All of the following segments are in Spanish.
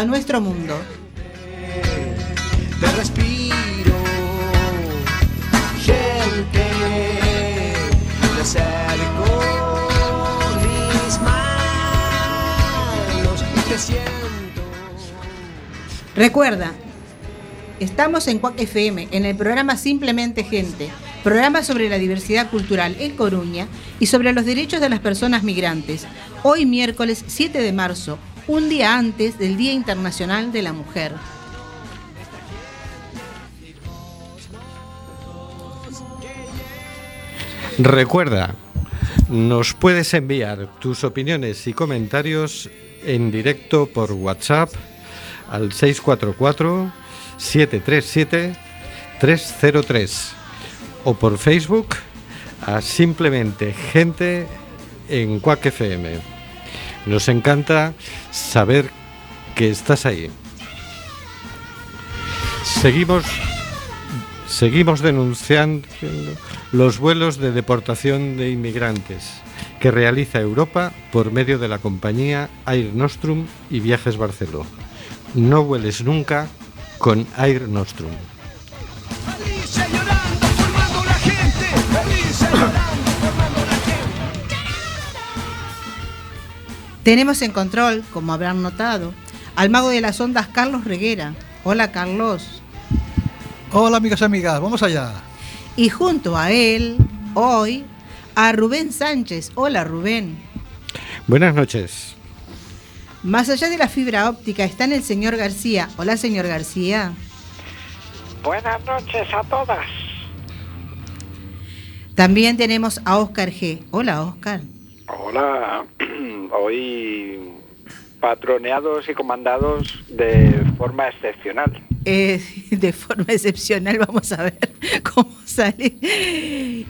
a nuestro mundo. Te respiro, gente. Te acerco mis manos y te siento. Recuerda, estamos en Cuac FM, en el programa Simplemente Gente, programa sobre la diversidad cultural en Coruña y sobre los derechos de las personas migrantes. Hoy miércoles 7 de marzo, un día antes del Día Internacional de la Mujer. Recuerda, nos puedes enviar tus opiniones y comentarios en directo por WhatsApp al 644-737-303 o por Facebook a simplemente gente en Quack FM. Nos encanta saber que estás ahí. Seguimos Seguimos denunciando los vuelos de deportación de inmigrantes que realiza Europa por medio de la compañía Air Nostrum y Viajes Barceló. No vueles nunca con Air Nostrum. Tenemos en control, como habrán notado, al mago de las ondas Carlos Reguera. Hola Carlos. Hola amigas y amigas, vamos allá. Y junto a él, hoy, a Rubén Sánchez. Hola Rubén. Buenas noches. Más allá de la fibra óptica está en el señor García. Hola señor García. Buenas noches a todas. También tenemos a Oscar G. Hola Oscar. Hola, hoy patroneados y comandados de forma excepcional. Eh, de forma excepcional, vamos a ver cómo sale.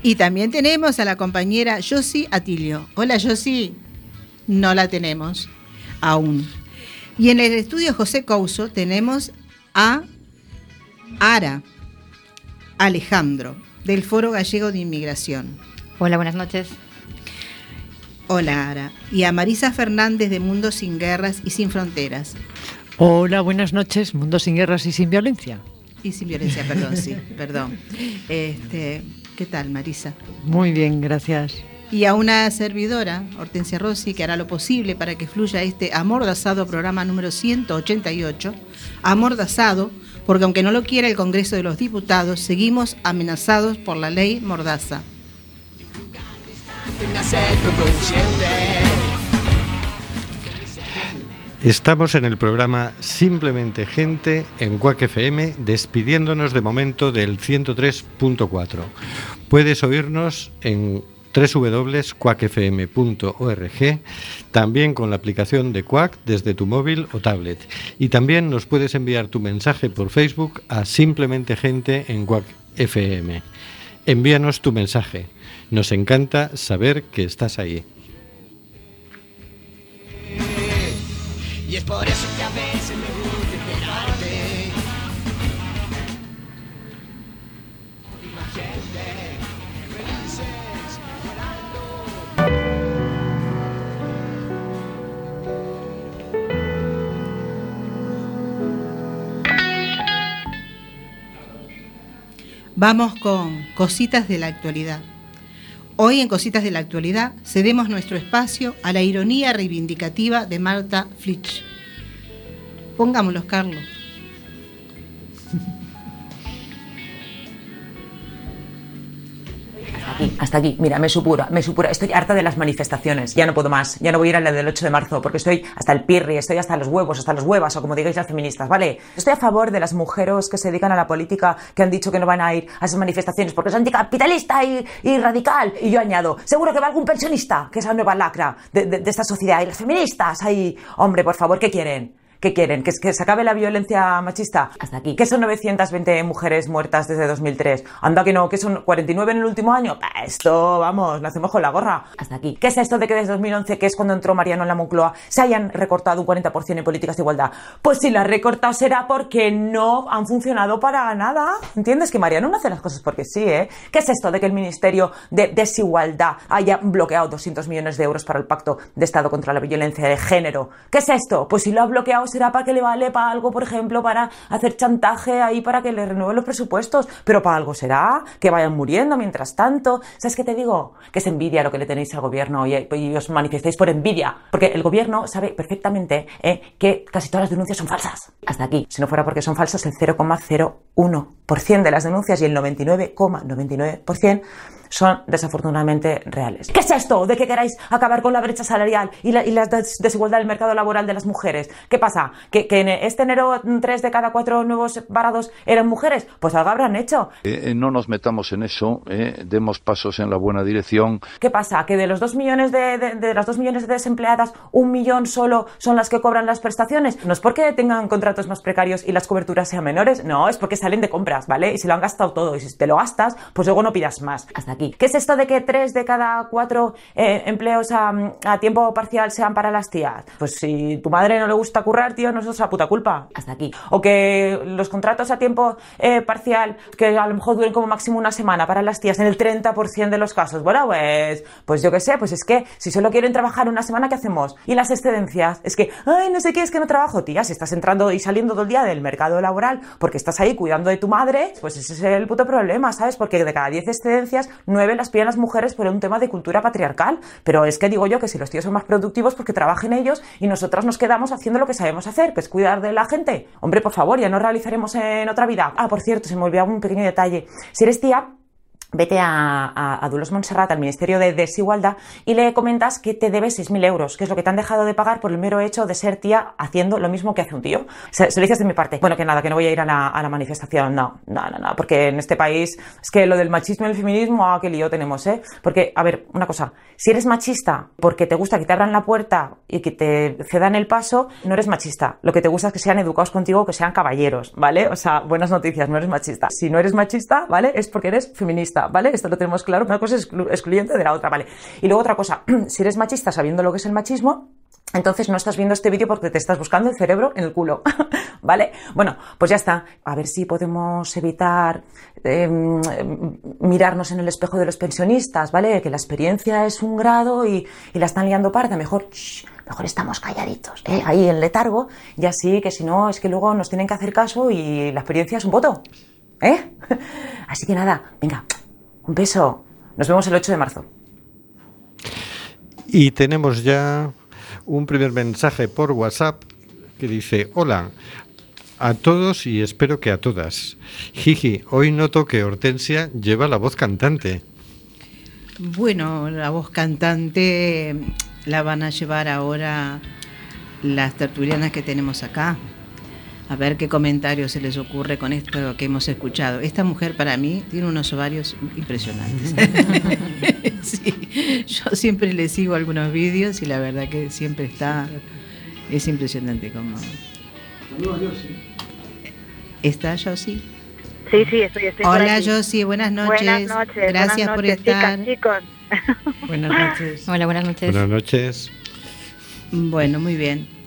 Y también tenemos a la compañera Josie Atilio. Hola Josie. No la tenemos aún. Y en el estudio José Couso tenemos a Ara Alejandro, del Foro Gallego de Inmigración. Hola, buenas noches. Hola Ara. Y a Marisa Fernández de Mundo Sin Guerras y Sin Fronteras. Hola, buenas noches. Mundo sin guerras y sin violencia. Y sin violencia, perdón, sí, perdón. Este, ¿Qué tal, Marisa? Muy bien, gracias. Y a una servidora, Hortensia Rossi, que hará lo posible para que fluya este amordazado programa número 188. Amordazado, porque aunque no lo quiera el Congreso de los Diputados, seguimos amenazados por la ley Mordaza. Estamos en el programa Simplemente Gente en Quack FM, despidiéndonos de momento del 103.4. Puedes oírnos en www.quackfm.org, también con la aplicación de Quack desde tu móvil o tablet. Y también nos puedes enviar tu mensaje por Facebook a Simplemente Gente en Quack FM. Envíanos tu mensaje. Nos encanta saber que estás ahí. Y es por eso que a veces me gusta esperarte. Imagínate, felices, llorando. Vamos con cositas de la actualidad. Hoy en Cositas de la Actualidad cedemos nuestro espacio a la ironía reivindicativa de Marta Flitch. Pongámoslos, Carlos. Hasta aquí. Mira, me supura, me supura. Estoy harta de las manifestaciones. Ya no puedo más. Ya no voy a ir a la del 8 de marzo porque estoy hasta el pirri, estoy hasta los huevos, hasta los huevas o como digáis las feministas, ¿vale? Estoy a favor de las mujeres que se dedican a la política que han dicho que no van a ir a esas manifestaciones porque es anticapitalista y, radical. Y yo añado, seguro que va algún pensionista, que es la nueva lacra de esta sociedad. Y las feministas, ahí, hombre, por favor, ¿qué quieren? ¿Qué quieren? ¿Que, que se acabe la violencia machista? Hasta aquí. ¿Qué son 920 mujeres muertas desde 2003? Anda que no, ¿qué son 49 en el último año? Bah, esto, vamos, lo hacemos con la gorra. Hasta aquí. ¿Qué es esto de que desde 2011, que es cuando entró Mariano en la Moncloa, se hayan recortado un 40% en políticas de igualdad? Pues si las recortado será porque no han funcionado para nada. ¿Entiendes? Que Mariano no hace las cosas porque sí, ¿eh? ¿Qué es esto de que el Ministerio de Desigualdad haya bloqueado 200 millones de euros para el Pacto de Estado contra la Violencia de Género? ¿Qué es esto? Pues si lo ha bloqueado será para que le vale para algo, por ejemplo, para hacer chantaje ahí para que le renueven los presupuestos. Pero para algo será, que vayan muriendo mientras tanto. ¿Sabes qué te digo? Que es envidia lo que le tenéis al gobierno y, os manifestáis por envidia. Porque el gobierno sabe perfectamente eh, que casi todas las denuncias son falsas. Hasta aquí. Si no fuera porque son falsas, el 0,01% de las denuncias y el 99,99% son desafortunadamente reales. ¿Qué es esto de que queráis acabar con la brecha salarial y la, y la des- desigualdad del mercado laboral de las mujeres? ¿Qué pasa? ¿Que, que en este enero tres de cada cuatro nuevos parados eran mujeres? Pues algo habrán hecho. Eh, eh, no nos metamos en eso, eh, demos pasos en la buena dirección. ¿Qué pasa? ¿Que de los dos millones de, de- de las dos millones de desempleadas, un millón solo son las que cobran las prestaciones? No es porque tengan contratos más precarios y las coberturas sean menores, no, es porque salen de compras, ¿vale? Y se lo han gastado todo. Y si te lo gastas, pues luego no pidas más. Hasta aquí. ¿Qué es esto de que tres de cada cuatro eh, empleos a, tiempo parcial sean para las tías? Pues si tu madre no le gusta currar, tío, no es nuestra puta culpa. Hasta aquí. O que los contratos a tiempo eh, parcial, que a lo mejor duren como máximo una semana para las tías, en el 30% de los casos. Bueno, pues, pues yo qué sé, pues es que si solo quieren trabajar una semana, ¿qué hacemos? Y las excedencias, es que, ay, no sé qué, es que no trabajo, tía, si estás entrando y saliendo todo el día del mercado laboral porque estás ahí cuidando de tu madre, pues ese es el puto problema, ¿sabes? Porque de cada 10 excedencias, 9 las pillan las mujeres por un tema de cultura patriarcal. Pero es que digo yo que si los tíos son más productivos, pues que trabajen ellos y nosotras nos quedamos haciendo lo que sabemos hacer, que es cuidar de la gente. Hombre, por favor, ya no realizaremos en otra vida. Ah, por cierto, se me olvidaba un pequeño detalle. Si eres tía, vete a, a, a Dulos Montserrat, al Ministerio de Desigualdad, y le comentas que te debe 6.000 euros, que es lo que te han dejado de pagar por el mero hecho de ser tía haciendo lo mismo que hace un tío. Se, se lo dices de mi parte. Bueno, que nada, que no voy a ir a la, a la manifestación, no, no, no, no, porque en este país es que lo del machismo y el feminismo, ah, qué lío tenemos, ¿eh? Porque, a ver, una cosa, si eres machista porque te gusta que te abran la puerta y que te cedan el paso, no eres machista. Lo que te gusta es que sean educados contigo, que sean caballeros, ¿vale? O sea, buenas noticias, no eres machista. Si no eres machista, ¿vale? Es porque eres feminista, ¿vale? Esto lo tenemos claro. Una cosa es exclu- excluyente de la otra, ¿vale? Y luego otra cosa, si eres machista sabiendo lo que es el machismo, entonces no estás viendo este vídeo porque te estás buscando el cerebro en el culo, ¿vale? Bueno, pues ya está. A ver si podemos evitar eh, mirarnos en el espejo de los pensionistas, ¿vale? Que la experiencia es un grado y, y la están liando parda. Mejor, mejor estamos calladitos, ¿eh? Ahí en letargo. Y así que si no, es que luego nos tienen que hacer caso y la experiencia es un voto, ¿eh? Así que nada, venga, un beso. Nos vemos el 8 de marzo. Y tenemos ya un primer mensaje por WhatsApp que dice, hola a todos y espero que a todas. Jiji, hoy noto que Hortensia lleva la voz cantante. Bueno, la voz cantante la van a llevar ahora las tertulianas que tenemos acá. A ver qué comentarios se les ocurre con esto que hemos escuchado. Esta mujer para mí tiene unos ovarios impresionantes. sí, yo siempre le sigo algunos vídeos y la verdad que siempre está, es impresionante como... ¿Está Josie? Sí, sí, estoy, estoy por Hola. Josie, buenas noches. Buenas noches. Gracias buenas por estar. Chicas, chicos. Buenas noches. Hola, buenas noches. Buenas noches. Bueno, muy bien.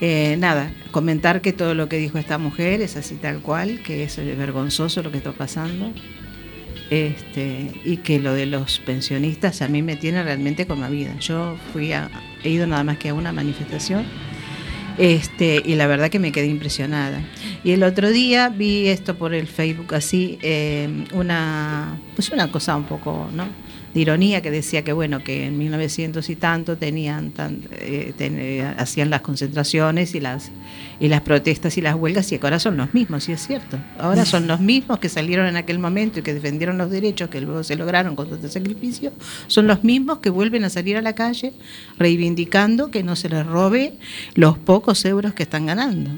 Eh, nada, comentar que todo lo que dijo esta mujer es así tal cual, que es vergonzoso lo que está pasando. Este, y que lo de los pensionistas a mí me tiene realmente conmovida. Yo fui a, he ido nada más que a una manifestación Este, y la verdad que me quedé impresionada. Y el otro día vi esto por el Facebook así, eh, una, pues una cosa un poco, ¿no? De ironía que decía que bueno que en 1900 y tanto tenían tan, eh, ten- eh, hacían las concentraciones y las y las protestas y las huelgas y que ahora son los mismos y es cierto. Ahora son los mismos que salieron en aquel momento y que defendieron los derechos que luego se lograron con tanto sacrificio. Son los mismos que vuelven a salir a la calle reivindicando que no se les robe los pocos euros que están ganando.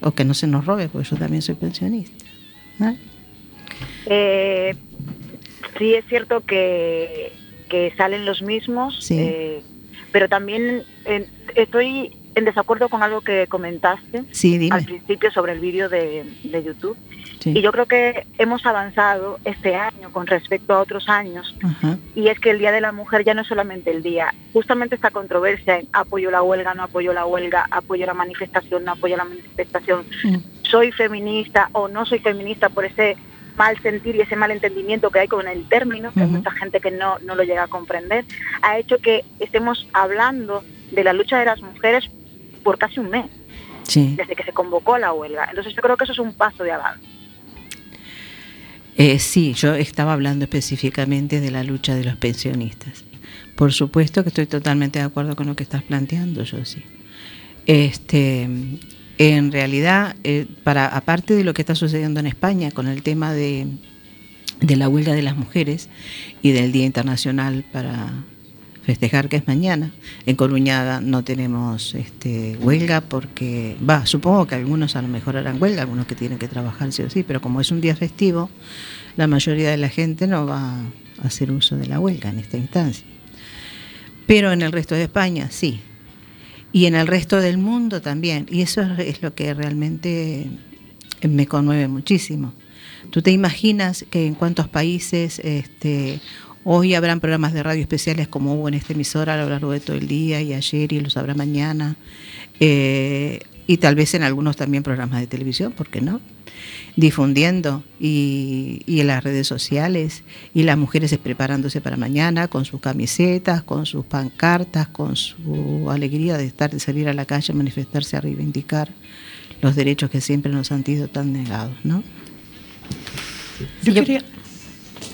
O que no se nos robe porque yo también soy pensionista ¿no? Eh, sí es cierto que, que salen los mismos, Sí. eh, pero también eh, estoy en desacuerdo con algo que comentaste sí dime al principio sobre el vídeo de, de YouTube. Sí. Y yo creo que hemos avanzado este año con respecto a otros años. Ajá. Y es que el Día de la Mujer ya no es solamente el día. Justamente esta controversia en apoyo la huelga, no apoyo la huelga, apoyo la manifestación, no apoyo la manifestación, Mm. soy feminista o no soy feminista por ese mal sentir y ese mal entendimiento que hay con el término, que hay mucha gente que no, no lo llega a comprender, ha hecho que estemos hablando de la lucha de las mujeres por casi un mes, sí desde que se convocó la huelga. Entonces yo creo que eso es un paso de avance. Eh, sí, yo estaba hablando específicamente de la lucha de los pensionistas. Por supuesto que estoy totalmente de acuerdo con lo que estás planteando, yo sí. Este, en realidad, eh, para aparte de lo que está sucediendo en España con el tema de, de la huelga de las mujeres y del Día Internacional para festejar que es mañana. En Coruñaga no tenemos este, huelga porque, va, supongo que algunos a lo mejor harán huelga, algunos que tienen que trabajar sí o sí, pero como es un día festivo, la mayoría de la gente no va a hacer uso de la huelga en esta instancia. Pero en el resto de España sí. Y en el resto del mundo también. Y eso es, lo que realmente me conmueve muchísimo. ¿Tú te imaginas que en cuántos países este, hoy habrán programas de radio especiales como hubo en esta emisora a lo largo de todo el día y ayer y los habrá mañana? Eh, y tal vez en algunos también programas de televisión, ¿por qué no? Difundiendo y, y en las redes sociales y las mujeres preparándose para mañana con sus camisetas, con sus pancartas, con su alegría de estar, de salir a la calle a manifestarse, a reivindicar los derechos que siempre nos han sido tan negados, ¿no? Yo yo, quería-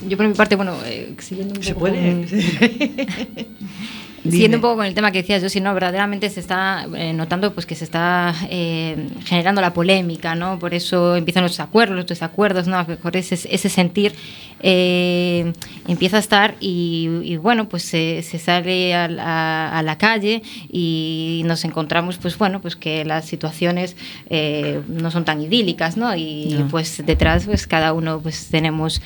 yo por mi parte, bueno, eh, siguiendo un Se poco puede. con- Dime. Siguiendo un poco con el tema que decías, yo si no, verdaderamente se está eh, notando pues que se está eh, generando la polémica, ¿no? Por eso empiezan los acuerdos, los desacuerdos, ¿no? A lo mejor ese, ese sentir eh, empieza a estar y, y, bueno, pues se, se sale a, la- a la calle y nos encontramos, pues bueno, pues que las situaciones eh, no son tan idílicas, ¿no? Y No. pues detrás, pues cada uno pues tenemos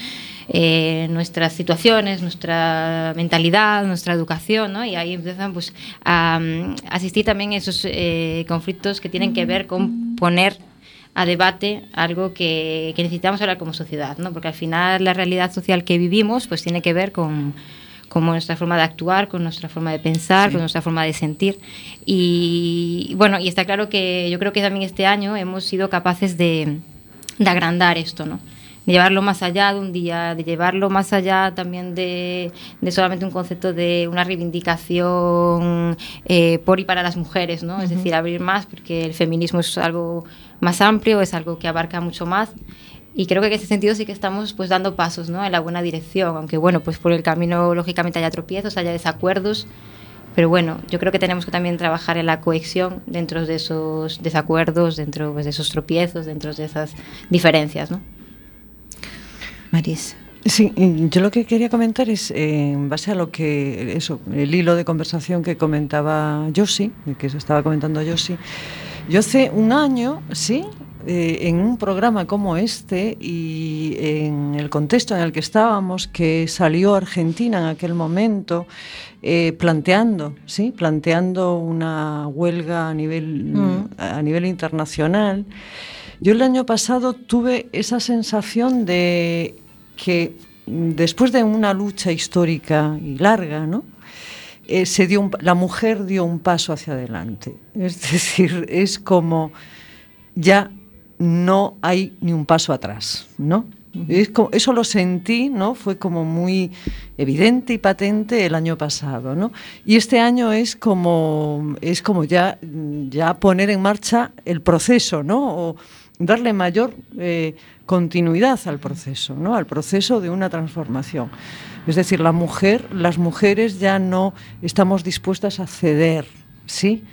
eh, nuestras situaciones, nuestra mentalidad, nuestra educación, ¿no? Y ahí empiezan pues, a mm, asistir también a esos eh, conflictos que tienen que ver con poner a debate algo que, que necesitamos hablar como sociedad, ¿no? Porque al final la realidad social que vivimos pues tiene que ver con con nuestra forma de actuar, con nuestra forma de pensar, Sí. con nuestra forma de sentir. Y bueno, y está claro que yo creo que también este año hemos sido capaces de, de agrandar esto, ¿no? De llevarlo más allá de un día, de llevarlo más allá también de, de solamente un concepto de una reivindicación eh, por y para las mujeres, ¿no? Es decir, abrir más, porque el feminismo es algo más amplio, es algo que abarca mucho más. Y creo que en ese sentido sí que estamos pues dando pasos ¿no? en la buena dirección, aunque bueno, pues por el camino lógicamente haya tropiezos, haya desacuerdos, pero bueno, yo creo que tenemos que también trabajar en la cohesión dentro de esos desacuerdos, dentro pues, de esos tropiezos, dentro de esas diferencias, ¿no? Marisa. Sí, yo lo que quería comentar es, eh, en base a lo que, eso, el hilo de conversación que comentaba Josi, que se estaba comentando Josi, yo hace un año, sí, eh, en un programa como este y en el contexto en el que estábamos, que salió Argentina en aquel momento, eh, planteando, sí, planteando una huelga a nivel, Mm. a nivel internacional. Yo el año pasado tuve esa sensación de que después de una lucha histórica y larga, ¿no? Eh, se dio un- la mujer dio un paso hacia adelante. Es decir, es como ya no hay ni un paso atrás, ¿no? Es como- eso lo sentí, ¿no? Fue como muy evidente y patente el año pasado, ¿no? Y este año es como, es como ya, ya poner en marcha el proceso, ¿no? O darle mayor eh, continuidad al proceso, ¿no? Al proceso de una transformación. Es decir, las mujeres ya no estamos dispuestas a ceder, ¿sí?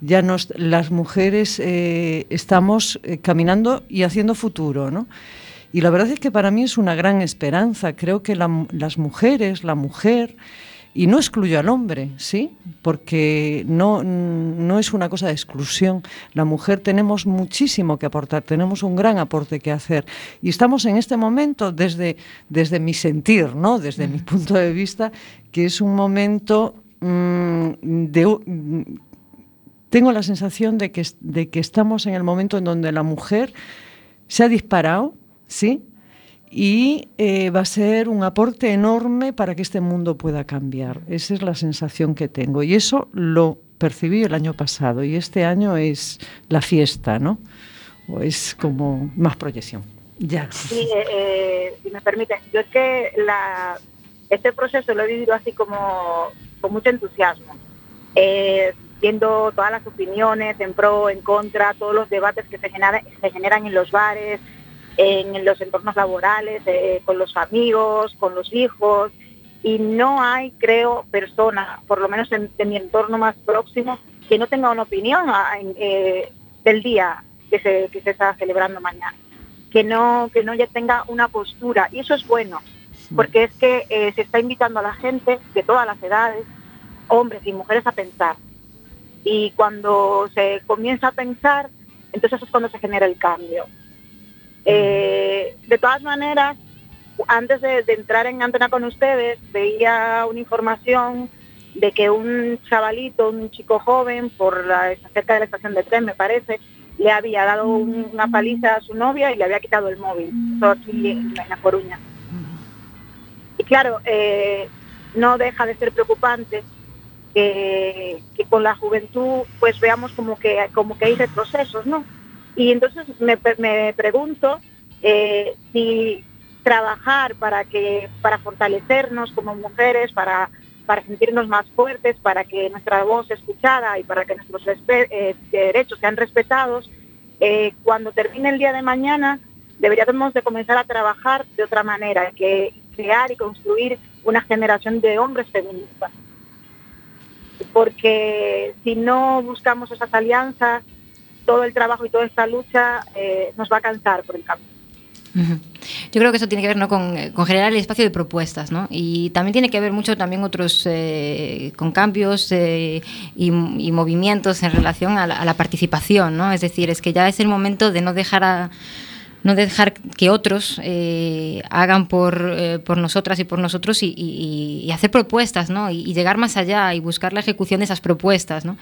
Ya nos, las mujeres eh, estamos eh, caminando y haciendo futuro, ¿no? Y la verdad es que para mí es una gran esperanza. Creo que la- las mujeres, la mujer, y no excluyo al hombre, ¿sí? Porque no, no es una cosa de exclusión. La mujer tenemos muchísimo que aportar, tenemos un gran aporte que hacer. Y estamos en este momento, desde, desde mi sentir, ¿no? Desde mi punto de vista, que es un momento mm, de, mm, tengo la sensación de que, de que estamos en el momento en donde la mujer se ha disparado, ¿sí? Y eh, va a ser un aporte enorme para que este mundo pueda cambiar. Esa es la sensación que tengo. Y eso lo percibí el año pasado. Y este año es la fiesta, ¿no? O es como más proyección. Ya. Sí, eh, eh, si me permiten, yo es que la, este proceso lo he vivido así como con mucho entusiasmo, Eh, viendo todas las opiniones en pro, en contra, todos los debates que se, genera- se generan en los bares, en los entornos laborales, eh, con los amigos, con los hijos, y no hay, creo, persona, por lo menos en, en mi entorno más próximo, que no tenga una opinión ah, en, eh, del día que se, que se está celebrando mañana. Que no que no ya tenga una postura y eso es bueno porque es que eh, se está invitando a la gente de todas las edades hombres y mujeres a pensar. Y cuando se comienza a pensar entonces es cuando se genera el cambio Eh, de todas maneras antes de, entrar en antena con ustedes veía una información de que un chavalito, un chico joven, por cerca de la estación de tren, me parece, le había dado un- una paliza a su novia y le había quitado el móvil. Todo aquí en La Coruña. Y claro, eh, no deja de ser preocupante que, que con la juventud pues veamos como que como que hay retrocesos, ¿no? Y entonces me, me pregunto eh, si trabajar para que para fortalecernos como mujeres, para para sentirnos más fuertes, para que nuestra voz sea escuchada y para que nuestros eh, derechos sean respetados, eh, cuando termine el día de mañana deberíamos de comenzar a trabajar de otra manera, que crear y construir una generación de hombres feministas. Porque si no buscamos esas alianzas, todo el trabajo y toda esta lucha eh, nos va a cansar por el camino. Yo creo que eso tiene que ver ¿no? con, eh, con generar el espacio de propuestas, ¿no? Y también tiene que ver mucho también otros eh, con cambios y, movimientos en relación a la, participación, ¿no? Es decir, es que ya es el momento de no dejar a no dejar que otros eh, hagan por, por nosotras y por nosotros y, y- hacer propuestas, ¿no? Y llegar más allá y buscar la ejecución de esas propuestas, ¿no?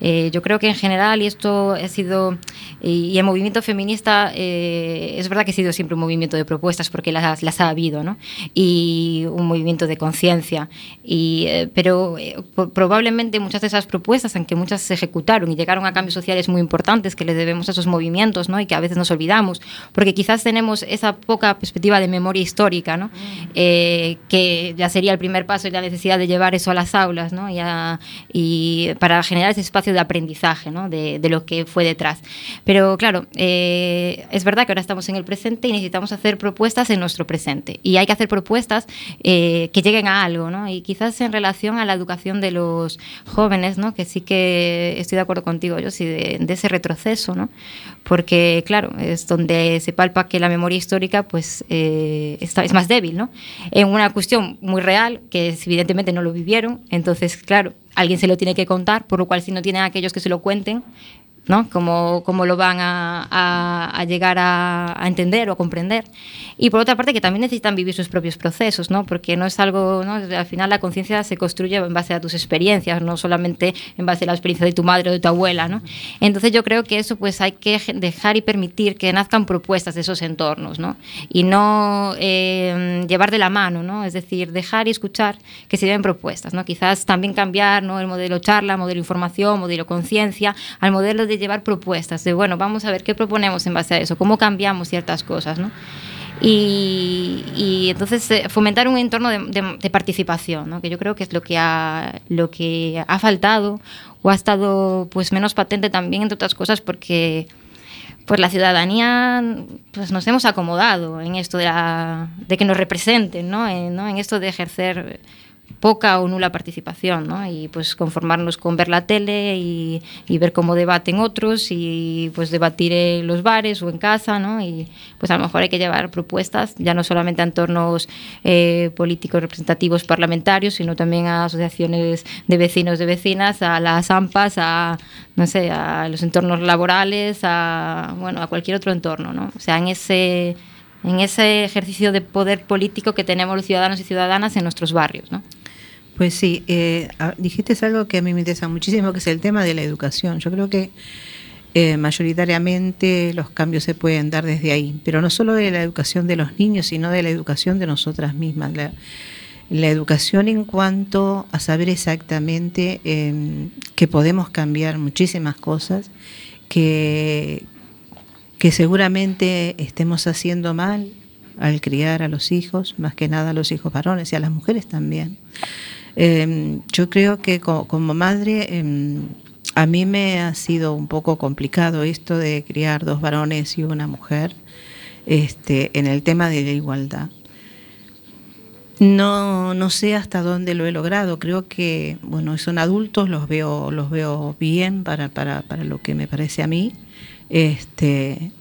Eh, yo creo que en general, y esto ha sido, y, el movimiento feminista, eh, es verdad que ha sido siempre un movimiento de propuestas porque las, las ha habido, ¿no? Y un movimiento de conciencia. Y, eh, pero eh, probablemente muchas de esas propuestas, aunque muchas se ejecutaron y llegaron a cambios sociales muy importantes que le debemos a esos movimientos, ¿no? Y que a veces nos olvidamos, porque quizás tenemos esa poca perspectiva de memoria histórica, ¿no? Eh, que ya sería el primer paso y la necesidad de llevar eso a las aulas, ¿no? Y, a- y para generar ese espacio de aprendizaje, ¿no? De, lo que fue detrás. Pero claro, eh, es verdad que ahora estamos en el presente y necesitamos hacer propuestas en nuestro presente. Y hay que hacer propuestas eh, que lleguen a algo, ¿no? Y quizás en relación a la educación de los jóvenes, ¿no? Que sí que estoy de acuerdo contigo, yo sí, de, ese retroceso, ¿no? Porque, claro, es donde se palpa que la memoria histórica, pues, eh, está, es más débil, ¿no? En una cuestión muy real, que evidentemente no lo vivieron, entonces, claro, alguien se lo tiene que contar, por lo cual si no tienen aquellos que se lo cuenten, ¿no? Cómo, cómo lo van a, a- a llegar a, entender o a comprender. Y por otra parte, que también necesitan vivir sus propios procesos, ¿no? Porque no es algo, ¿no? Al final la conciencia se construye en base a tus experiencias, no solamente en base a la experiencia de tu madre o de tu abuela, ¿no? Entonces yo creo que eso pues hay que dejar y permitir que nazcan propuestas de esos entornos, ¿no? Y no eh, llevar de la mano, ¿no? Es decir, dejar y escuchar que se lleven propuestas, ¿no? Quizás también cambiar, ¿no? El modelo charla, modelo información, modelo conciencia, al modelo de llevar propuestas, de bueno, vamos a ver qué proponemos en base a eso, cómo cambiamos ciertas cosas, ¿no? Y, y entonces eh, fomentar un entorno de, de- de participación, ¿no? que yo creo que es lo que ha, lo que ha faltado o ha estado pues menos patente también entre otras cosas porque pues la ciudadanía pues nos hemos acomodado en esto de, la- de que nos representen, ¿no? En, ¿no? en esto de ejercer poca o nula participación, ¿no? Y pues conformarnos con ver la tele y, ver cómo debaten otros y pues debatir en los bares o en casa, ¿no? Y pues a lo mejor hay que llevar propuestas ya no solamente a entornos eh, políticos representativos parlamentarios, sino también a asociaciones de vecinos, de vecinas, a las AMPAs, a no sé, a los entornos laborales, a bueno, a cualquier otro entorno, ¿no? O sea, en ese en ese ejercicio de poder político que tenemos los ciudadanos y ciudadanas en nuestros barrios, ¿no? Pues sí, eh, a- dijiste algo que a mí me interesa muchísimo, que es el tema de la educación. Yo creo que eh, mayoritariamente los cambios se pueden dar desde ahí, pero no solo de la educación de los niños, sino de la educación de nosotras mismas. La, la educación en cuanto a saber exactamente eh, que podemos cambiar muchísimas cosas, que, que seguramente estemos haciendo mal al criar a los hijos, más que nada a los hijos varones y a las mujeres también. Eh, yo creo que co- como, madre eh, a mí me ha sido un poco complicado esto de criar dos varones y una mujer este, en el tema de la igualdad. No, no sé hasta dónde lo he logrado. Creo que, bueno, son adultos, los veo, los veo bien para, para, para lo que me parece a mí. Este,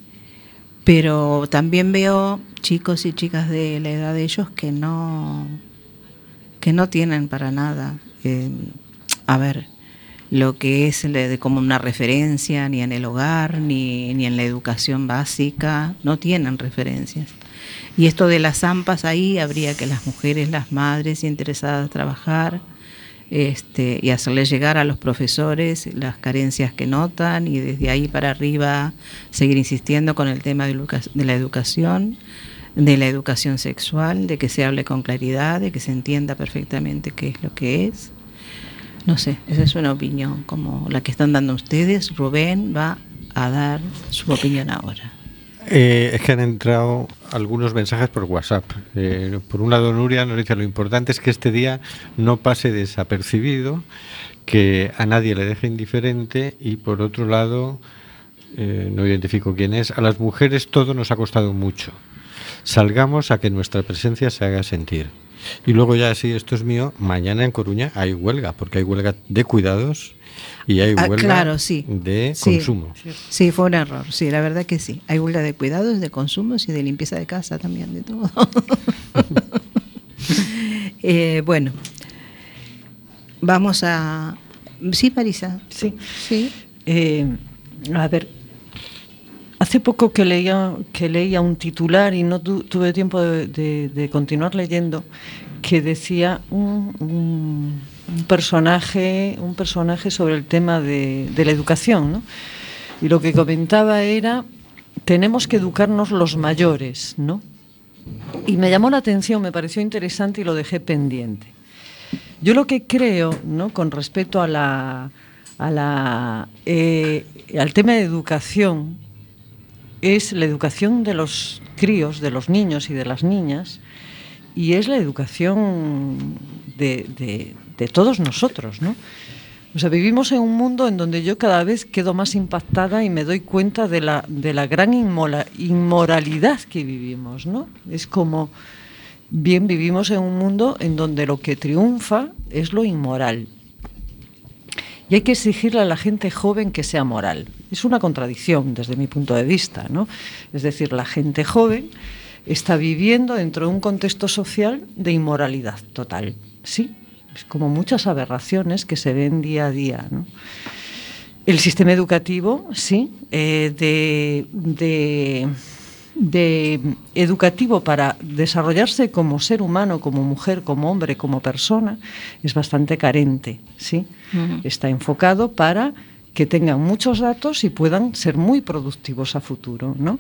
pero también veo chicos y chicas de la edad de ellos que no, que no tienen para nada, eh, a ver, lo que es como una referencia ni en el hogar ni, ni en la educación básica, no tienen referencias. Y esto de las AMPAs ahí habría que las mujeres, las madres interesadas trabajar este, y hacerles llegar a los profesores las carencias que notan y desde ahí para arriba seguir insistiendo con el tema de la educación, de la educación sexual, de que se hable con claridad, de que se entienda perfectamente qué es lo que es. No sé, esa es una opinión como la que están dando ustedes. Rubén va a dar su opinión ahora. Eh, es que han entrado algunos mensajes por WhatsApp. Eh, por un lado, Nuria nos dice lo importante es que este día no pase desapercibido, que a nadie le deje indiferente y por otro lado, eh, no identifico quién es, a las mujeres todo nos ha costado mucho. Salgamos a que nuestra presencia se haga sentir. Y luego ya, si esto es mío, mañana en Coruña hay huelga, porque hay huelga de cuidados y hay Ah, huelga claro, sí. de Sí, consumo. Sí, fue un error. Sí, la verdad que sí. Hay huelga de cuidados, de consumos y de limpieza de casa también, de todo. Eh, bueno, vamos a... Sí, Marisa. Sí. Sí. Eh, a ver, hace poco que leía, que leía un titular y no tu- tuve tiempo de, continuar leyendo que decía un, personaje, un personaje sobre el tema de, la educación. Y lo que comentaba era tenemos que educarnos los mayores, ¿no? Y me llamó la atención, me pareció interesante y lo dejé pendiente. Yo lo que creo, ¿no? con respecto a la, a la, eh, al tema de educación, es la educación de los críos, de los niños y de las niñas, y es la educación de, todos nosotros, ¿no? O sea, vivimos en un mundo en donde yo cada vez quedo más impactada y me doy cuenta de la, de la gran inmoralidad que vivimos, ¿no? Es como, bien, vivimos en un mundo en donde lo que triunfa es lo inmoral. Y hay que exigirle a la gente joven que sea moral. Es una contradicción desde mi punto de vista, ¿no? Es decir, la gente joven está viviendo dentro de un contexto social de inmoralidad total, ¿sí? Es como muchas aberraciones que se ven día a día, ¿no? El sistema educativo, sí, eh, de, de- de educativo para desarrollarse como ser humano, como mujer, como hombre, como persona, es bastante carente, sí. Está enfocado para que tengan muchos datos y puedan ser muy productivos a futuro, ¿no?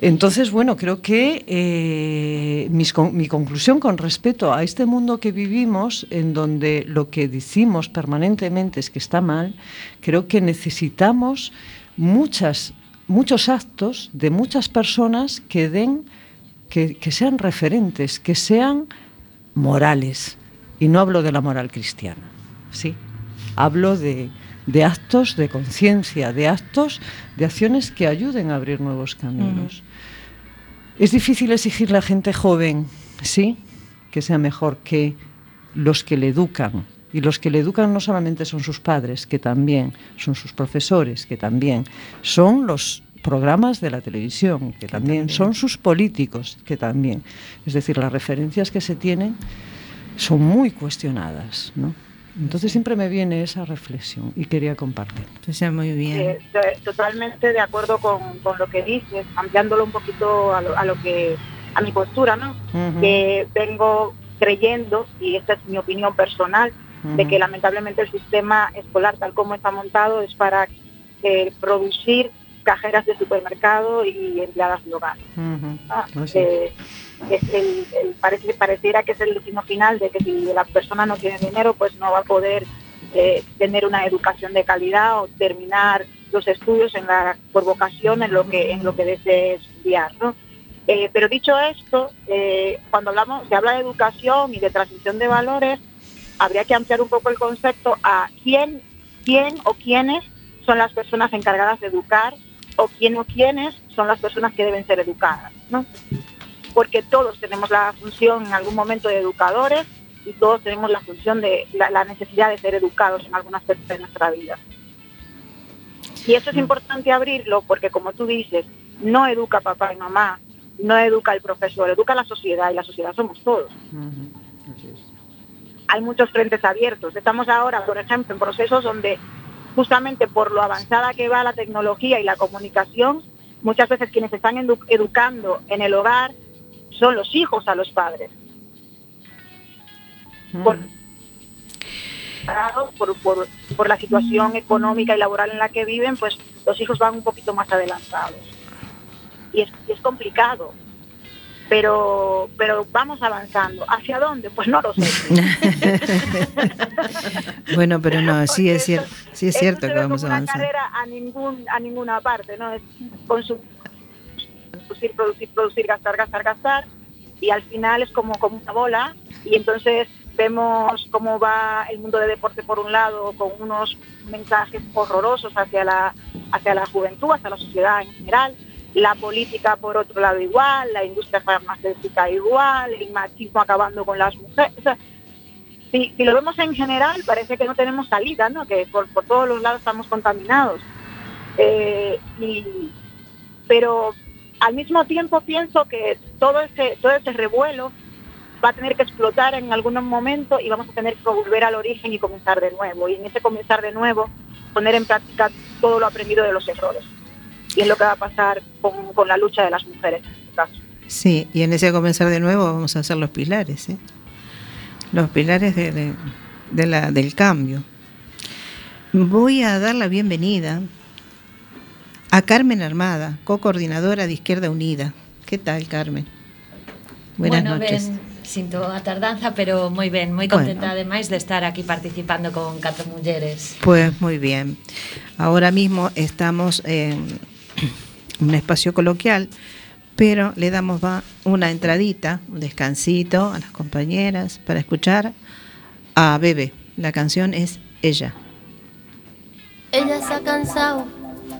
Entonces, bueno, creo que eh, mi conclusión con respecto a este mundo que vivimos, en donde lo que decimos permanentemente es que está mal, creo que necesitamos muchos actos de muchas personas que den que, que sean referentes, que sean morales. Y no hablo de la moral cristiana, ¿sí? Hablo de, de actos de conciencia, de actos, de acciones que ayuden a abrir nuevos caminos. Es difícil exigirle a gente joven, sí, que sea mejor que los que le educan. Y los que le educan no solamente son sus padres, que también, son sus profesores, que también, son los programas de la televisión, que, también, son sus políticos, que también. Es decir, las referencias que se tienen son muy cuestionadas, ¿no? Entonces siempre me viene esa reflexión y quería compartir. Pues muy bien. Eh, to- totalmente de acuerdo con, con lo que dices, ampliándolo un poquito a lo, a lo que a mi postura, ¿no? Ujú. Que vengo creyendo y esta es mi opinión personal de Ujú. que lamentablemente el sistema escolar tal como está montado es para eh, producir cajeras de supermercado y empleadas de hogar. Ujú. Ah, Así eh, parece, pareciera que es el destino final de que si la persona no tiene dinero, pues no va a poder eh, tener una educación de calidad o terminar los estudios en la, por vocación en lo que en lo que desee estudiar, ¿no? Eh, pero dicho esto, eh, cuando hablamos, se habla de educación y de transmisión de valores, habría que ampliar un poco el concepto a quién, quién o quiénes son las personas encargadas de educar o quién o quiénes son las personas que deben ser educadas, ¿no? Porque todos tenemos la función en algún momento de educadores y todos tenemos la función de la, la necesidad de ser educados en algún aspecto de nuestra vida. Y eso es importante abrirlo porque, como tú dices, no educa papá y mamá, no educa el profesor, educa la sociedad y la sociedad somos todos. Hay muchos frentes abiertos. Estamos ahora, por ejemplo, en procesos donde justamente por lo avanzada que va la tecnología y la comunicación, muchas veces quienes están edu- educando en el hogar son los hijos a los padres. Por, por, por, por la situación económica y laboral en la que viven, pues los hijos van un poquito más adelantados. Y es, y es complicado. Pero, pero vamos avanzando. ¿Hacia dónde? Pues no lo sé. Bueno, pero no, sí es cierto, sí es cierto que vamos avanzando. carrera a ningún a ninguna parte, ¿no? Es producir, producir, producir, gastar, gastar, gastar y al final es como como una bola y entonces vemos cómo va el mundo de deporte por un lado con unos mensajes horrorosos hacia la hacia la juventud, hacia la sociedad en general, la política por otro lado igual, la industria farmacéutica igual, el machismo acabando con las mujeres. O sea, si, si lo vemos en general, parece que no tenemos salida, ¿no? que por, por todos los lados estamos contaminados. Eh, y- pero al mismo tiempo pienso que todo ese, todo ese revuelo va a tener que explotar en algún momento y vamos a tener que volver al origen y comenzar de nuevo. Y en ese comenzar de nuevo, poner en práctica todo lo aprendido de los errores. Y es lo que va a pasar con, con la lucha de las mujeres en este caso. Sí, y en ese comenzar de nuevo vamos a hacer los pilares, ¿eh? los pilares de- de- de la- del cambio. Voy a dar la bienvenida a Carmen Armada, co-coordinadora de Izquierda Unida. ¿Qué tal, Carmen? Buenas bueno, noches. ben, sinto a tardanza, pero ben, moi Bueno. contenta ademais de estar aquí participando con catro mulleres. Pues muy bien. Ahora mismo estamos en un espacio coloquial, pero le damos una entradita, un descansito a las compañeras para escuchar a Bebe. La canción es Ella. Ella se ha cansado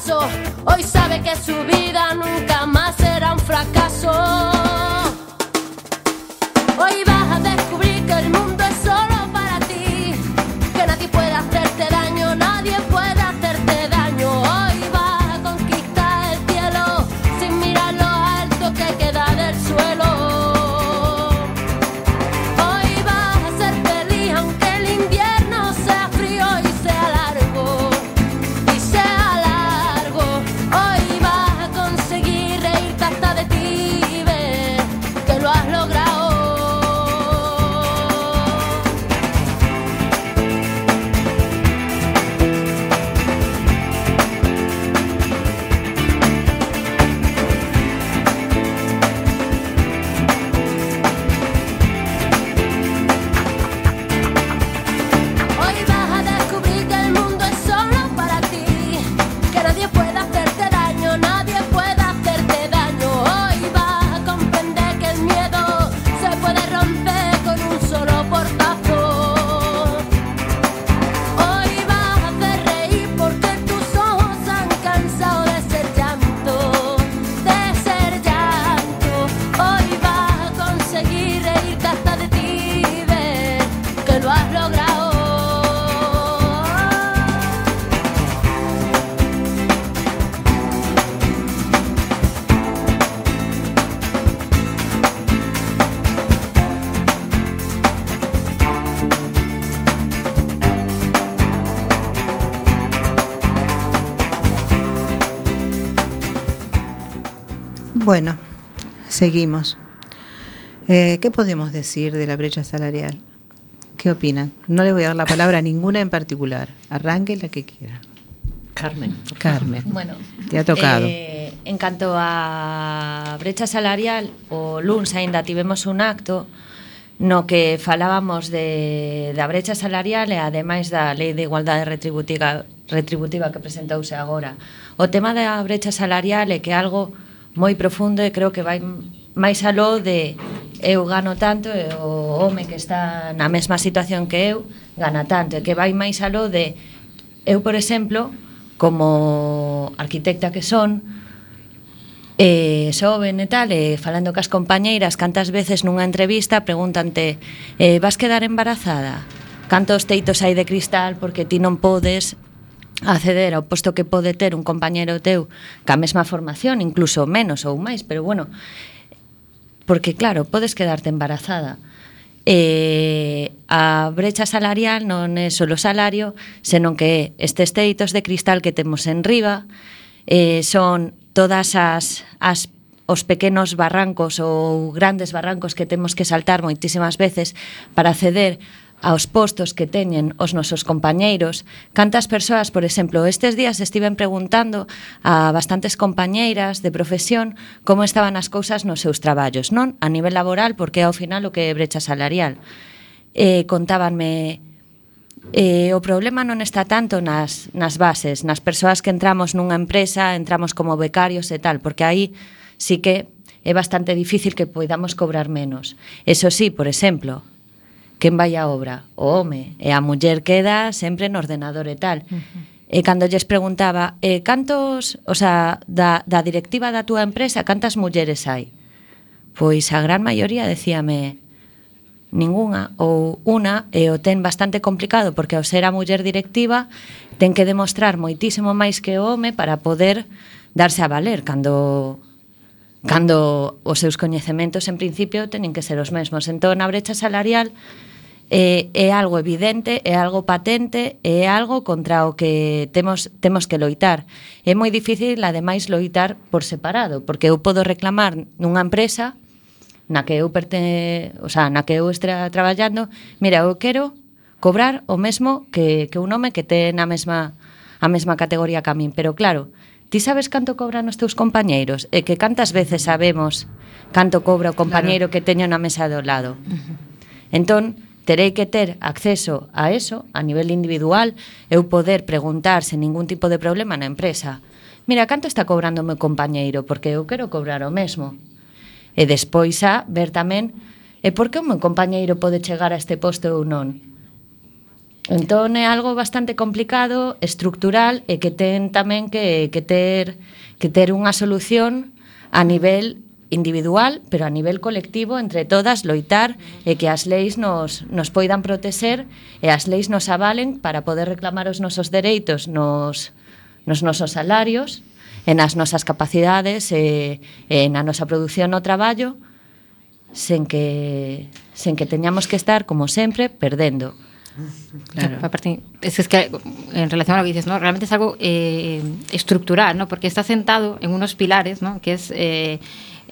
sus pasos. Hoy sabe que su vida nunca más será un fracaso. Hoy vas a descubrir que el mundo Seguimos. Eh, ¿Qué podemos decir de la brecha salarial? ¿Qué opinan? No le voy a dar la palabra a ninguna en particular. Arranque la que quiera. Carmen. Carmen. Bueno, te ha tocado. Eh, en canto a brecha salarial, o LUNS ainda tivemos un acto no que falábamos de, da brecha salarial e ademais da Lei de Igualdade Retributiva, retributiva que presentouse agora. O tema da brecha salarial é que algo moi profundo e creo que vai máis aló de eu gano tanto e o home que está na mesma situación que eu gana tanto e que vai máis aló de eu, por exemplo, como arquitecta que son, eh, xoven e tal, eh, falando cas compañeiras, cantas veces nunha entrevista pregúntante eh, vas quedar embarazada? Cantos teitos hai de cristal porque ti non podes? acceder ao posto que pode ter un compañeiro teu ca mesma formación, incluso menos ou máis, pero bueno, porque claro, podes quedarte embarazada. Eh, a brecha salarial non é só o salario, senón que é estes teitos de cristal que temos en riba, eh, son todas as, as os pequenos barrancos ou grandes barrancos que temos que saltar moitísimas veces para acceder aos postos que teñen os nosos compañeiros. Cantas persoas, por exemplo, estes días estiven preguntando a bastantes compañeiras de profesión como estaban as cousas nos seus traballos, non? A nivel laboral, porque ao final o que é brecha salarial. Eh, contábanme Eh, o problema non está tanto nas, nas bases, nas persoas que entramos nunha empresa, entramos como becarios e tal, porque aí sí que é bastante difícil que poidamos cobrar menos. Eso sí, por exemplo, quen vai á obra? O home. E a muller queda sempre no ordenador e tal. Uh -huh. E cando lles preguntaba, eh, cantos, o sea, da, da directiva da túa empresa, cantas mulleres hai? Pois a gran maioría decíame ningunha ou unha e o ten bastante complicado porque ao ser a muller directiva ten que demostrar moitísimo máis que o home para poder darse a valer cando cando os seus coñecementos en principio teñen que ser os mesmos. Entón, a brecha salarial é, é algo evidente, é algo patente, é algo contra o que temos temos que loitar. É moi difícil, ademais, loitar por separado, porque eu podo reclamar nunha empresa na que eu perte, o sea, na que eu estea traballando, mira, eu quero cobrar o mesmo que, que un home que ten a mesma a mesma categoría que a min, pero claro, ti sabes canto cobran os teus compañeiros e que cantas veces sabemos canto cobra o compañeiro claro. que teño na mesa do lado. Uh -huh. Entón, terei que ter acceso a eso a nivel individual, eu poder preguntar sen ningún tipo de problema na empresa. Mira, canto está cobrando o meu compañeiro, porque eu quero cobrar o mesmo. E despois a ver tamén e por que o meu compañeiro pode chegar a este posto ou non. Entón é algo bastante complicado, estructural e que ten tamén que, que ter que ter unha solución a nivel individual, pero a nivel colectivo, entre todas, loitar e que as leis nos, nos poidan proteser e as leis nos avalen para poder reclamar os nosos dereitos nos, nos nosos salarios, en as nosas capacidades e, e na nosa produción no traballo, sen que, sen que teñamos que estar, como sempre, perdendo. Claro. Aparte, es, es que en relación a lo que dices, ¿no? Realmente es algo eh, estructural, ¿no? Porque está sentado en unos pilares, ¿no? Que es eh,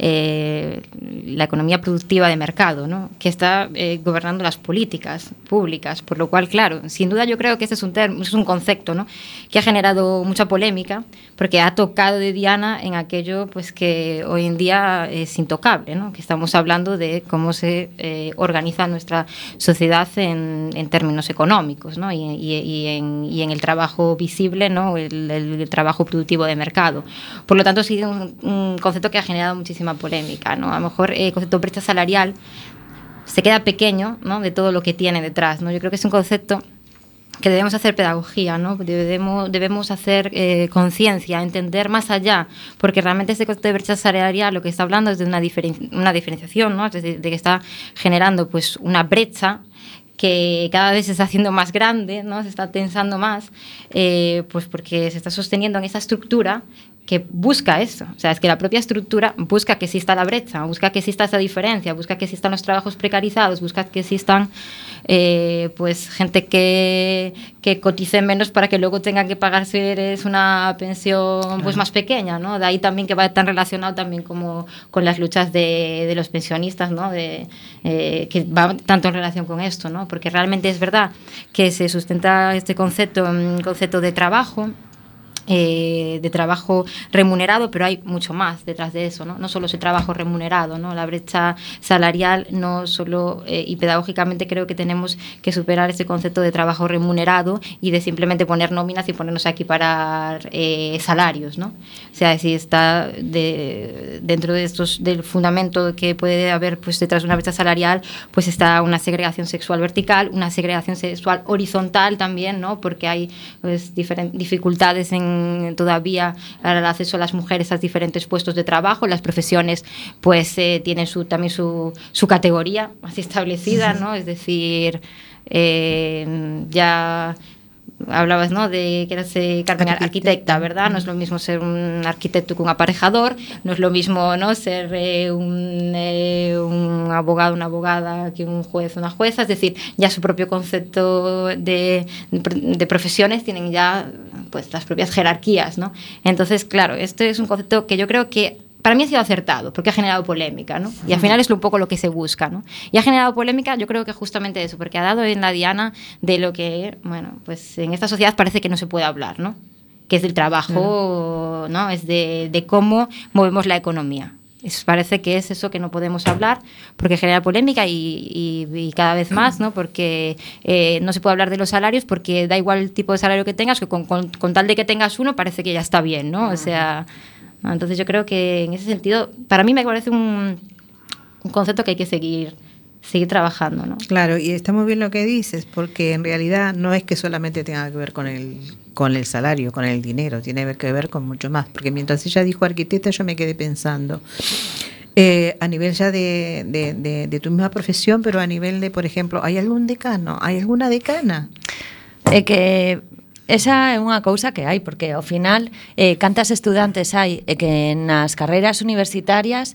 eh, la economía productiva de mercado, ¿no? que está eh, gobernando las políticas públicas. Por lo cual, claro, sin duda yo creo que este es un, es un concepto ¿no? que ha generado mucha polémica porque ha tocado de Diana en aquello pues, que hoy en día es intocable, ¿no? que estamos hablando de cómo se eh, organiza nuestra sociedad en, en términos económicos ¿no? y, y, y, en, y, en, el trabajo visible, ¿no? el, el, trabajo productivo de mercado. Por lo tanto, sí un, un concepto que ha generado muchísima polémica, ¿no? A lo mejor el concepto de brecha salarial se queda pequeño, ¿no? De todo lo que tiene detrás, ¿no? Yo creo que es un concepto que debemos hacer pedagogía, ¿no? debemos, debemos hacer eh, conciencia, entender más allá, porque realmente este concepto de brecha salarial lo que está hablando es de una, diferen una diferenciación, ¿no? es decir, de que está generando pues, una brecha que cada vez se está haciendo más grande, ¿no? se está tensando más, eh, pues porque se está sosteniendo en esa estructura que busca eso. O sea, es que la propia estructura busca que exista la brecha, busca que exista esa diferencia, busca que existan los trabajos precarizados, busca que existan eh, pues gente que, que cotice menos para que luego tengan que pagarse una pensión claro. pues más pequeña, ¿no? De ahí también que va tan relacionado también como con las luchas de, de los pensionistas, ¿no? De, eh, que va tanto en relación con esto, ¿no? Porque realmente es verdad que se sustenta este concepto, un concepto de trabajo eh, de trabajo remunerado, pero hay mucho más detrás de eso, ¿no? No solo ese trabajo remunerado, ¿no? La brecha salarial no solo, eh, y pedagógicamente creo que tenemos que superar ese concepto de trabajo remunerado y de simplemente poner nóminas y ponernos a equiparar eh, salarios, ¿no? O sea, si está de, dentro de estos, del fundamento que puede haber pues detrás de una brecha salarial, pues está una segregación sexual vertical, una segregación sexual horizontal también, ¿no? Porque hay pues, dificultades en todavía el acceso a las mujeres a diferentes puestos de trabajo. Las profesiones pues eh, tienen su, también su, su categoría así establecida, ¿no? Es decir, eh, ya hablabas ¿no? de que eras eh, Carmen arquitecta, ¿verdad? No es lo mismo ser un arquitecto que un aparejador, no es lo mismo ¿no? ser eh, un, eh, un, abogado, una abogada que un juez, una jueza, es decir, ya su propio concepto de, de profesiones tienen ya pues las propias jerarquías, ¿no? Entonces, claro, este es un concepto que yo creo que para mí ha sido acertado, porque ha generado polémica, ¿no? Y al final es un poco lo que se busca, ¿no? Y ha generado polémica, yo creo que justamente eso, porque ha dado en la diana de lo que, bueno, pues en esta sociedad parece que no se puede hablar, ¿no? Que es del trabajo, ¿no? Es de, de cómo movemos la economía. Es, parece que es eso que no podemos hablar porque genera polémica y, y, y cada vez más, ¿no? Porque eh, no se puede hablar de los salarios porque da igual el tipo de salario que tengas, que con, con, con tal de que tengas uno parece que ya está bien, ¿no? O sea... Entonces yo creo que en ese sentido, para mí me parece un, un concepto que hay que seguir seguir trabajando, ¿no? Claro, y está muy bien lo que dices, porque en realidad no es que solamente tenga que ver con el con el salario, con el dinero, tiene que ver con mucho más, porque mientras ella dijo arquitecta yo me quedé pensando eh, a nivel ya de, de, de, de, tu misma profesión, pero a nivel de, por ejemplo, ¿hay algún decano? ¿Hay alguna decana? É que Esa é unha cousa que hai, porque ao final eh, cantas estudantes hai e que nas carreiras universitarias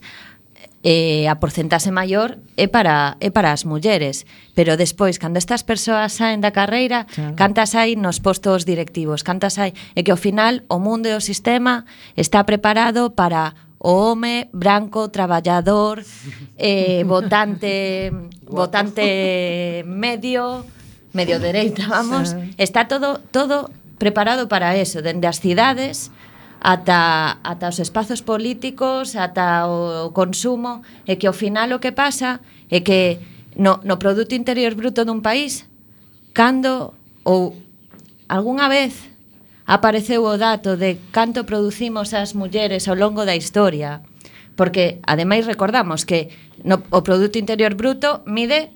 eh, a porcentaxe maior é para, é para as mulleres. Pero despois, cando estas persoas saen da carreira, claro. cantas hai nos postos directivos, cantas hai... E que ao final o mundo e o sistema está preparado para o home branco, traballador, eh, votante, votante medio medio dereita, vamos, está todo todo preparado para eso, dende as cidades ata, ata os espazos políticos, ata o consumo, e que ao final o que pasa é que no, no Produto Interior Bruto dun país, cando ou algunha vez apareceu o dato de canto producimos as mulleres ao longo da historia, porque ademais recordamos que no, o Produto Interior Bruto mide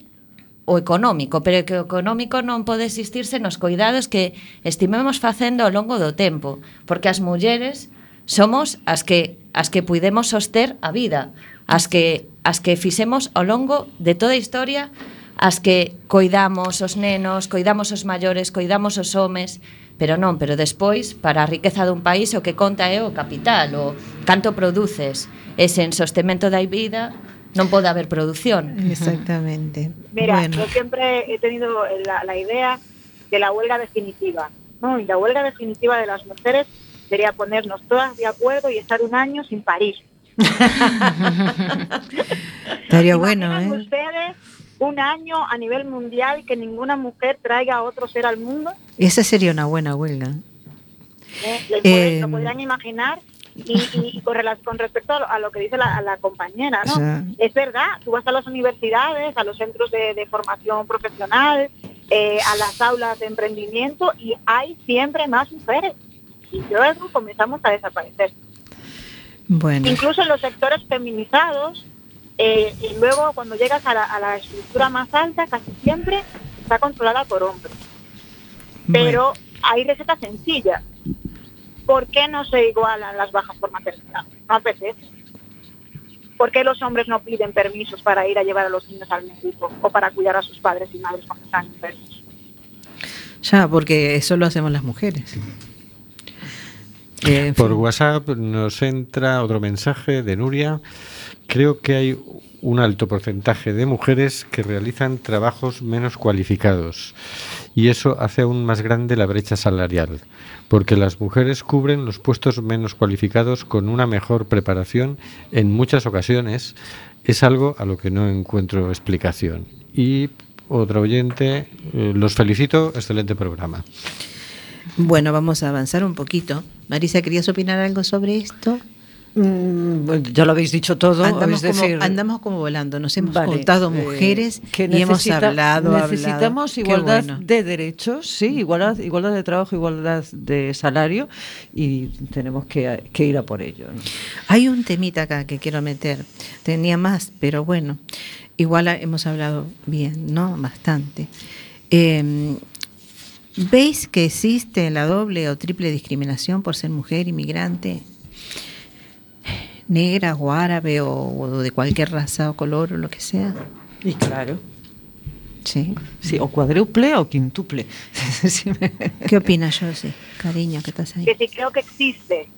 o económico, pero que o económico non pode existirse nos cuidados que estimemos facendo ao longo do tempo, porque as mulleres somos as que as que puidemos soster a vida, as que as que fixemos ao longo de toda a historia, as que coidamos os nenos, coidamos os maiores, coidamos os homes, pero non, pero despois para a riqueza dun país o que conta é o capital, o canto produces, ese sen sostemento da vida, non pode haber producción. Exactamente. Mira, Bueno. yo siempre he tenido la, la idea de la huelga definitiva, ¿no? Y la huelga definitiva de las mujeres sería ponernos todas de acuerdo y estar un año sin parir. Estaría bueno, ¿Imaginan ¿eh? ustedes un año a nivel mundial que ninguna mujer traiga a otro ser al mundo? Esa sería una buena huelga. ¿Eh? ¿Lo, Eh, lo podrían imaginar? Y, y- y con, respecto a lo, a lo que dice la, a la compañera, ¿no? O sea- Es verdad, tú vas a las universidades, a los centros de, de formación profesional, eh, a las aulas de emprendimiento y hay siempre más mujeres. Y luego comenzamos a desaparecer. Bueno. Incluso en los sectores feminizados, eh, y luego cuando llegas a la, a la estructura más alta, casi siempre está controlada por hombres. Pero hay recetas sencillas. ¿Por qué no se igualan las bajas por maternidad? No apetece. ¿Por qué los hombres no piden permisos para ir a llevar a los niños al médico o para cuidar a sus padres y madres cuando están enfermos? Ya, porque eso lo hacemos las mujeres. Eh, Por. WhatsApp nos entra otro mensaje de Nuria. Creo que hay un alto porcentaje de mujeres que realizan trabajos menos cualificados y eso hace aún más grande la brecha salarial, porque las mujeres cubren los puestos menos cualificados con una mejor preparación en muchas ocasiones. Es algo a lo que no encuentro explicación. Y otro oyente, eh, los felicito, excelente programa. Bueno, vamos a avanzar un poquito. Marisa, ¿querías opinar algo sobre esto? Mm, ya lo habéis dicho todo. Andamos, como, decir, andamos como volando. Nos hemos Vale, contado eh, mujeres que y hemos hablado. Necesitamos igualdad bueno. de derechos, sí, igualdad, igualdad de trabajo, igualdad de salario y tenemos que, que ir a por ello. ¿no? Hay un temita acá que quiero meter. Tenía más, pero bueno, igual hemos hablado bien, ¿no? Bastante. Eh, ¿Veis que existe la doble o triple discriminación por ser mujer, inmigrante, negra o árabe o, o de cualquier raza o color o lo que sea? Y claro. Sí. Sí, o cuádruple o quintuple. ¿Qué opinas, Josie? Cariño, que estás ahí. Que sí creo que existe.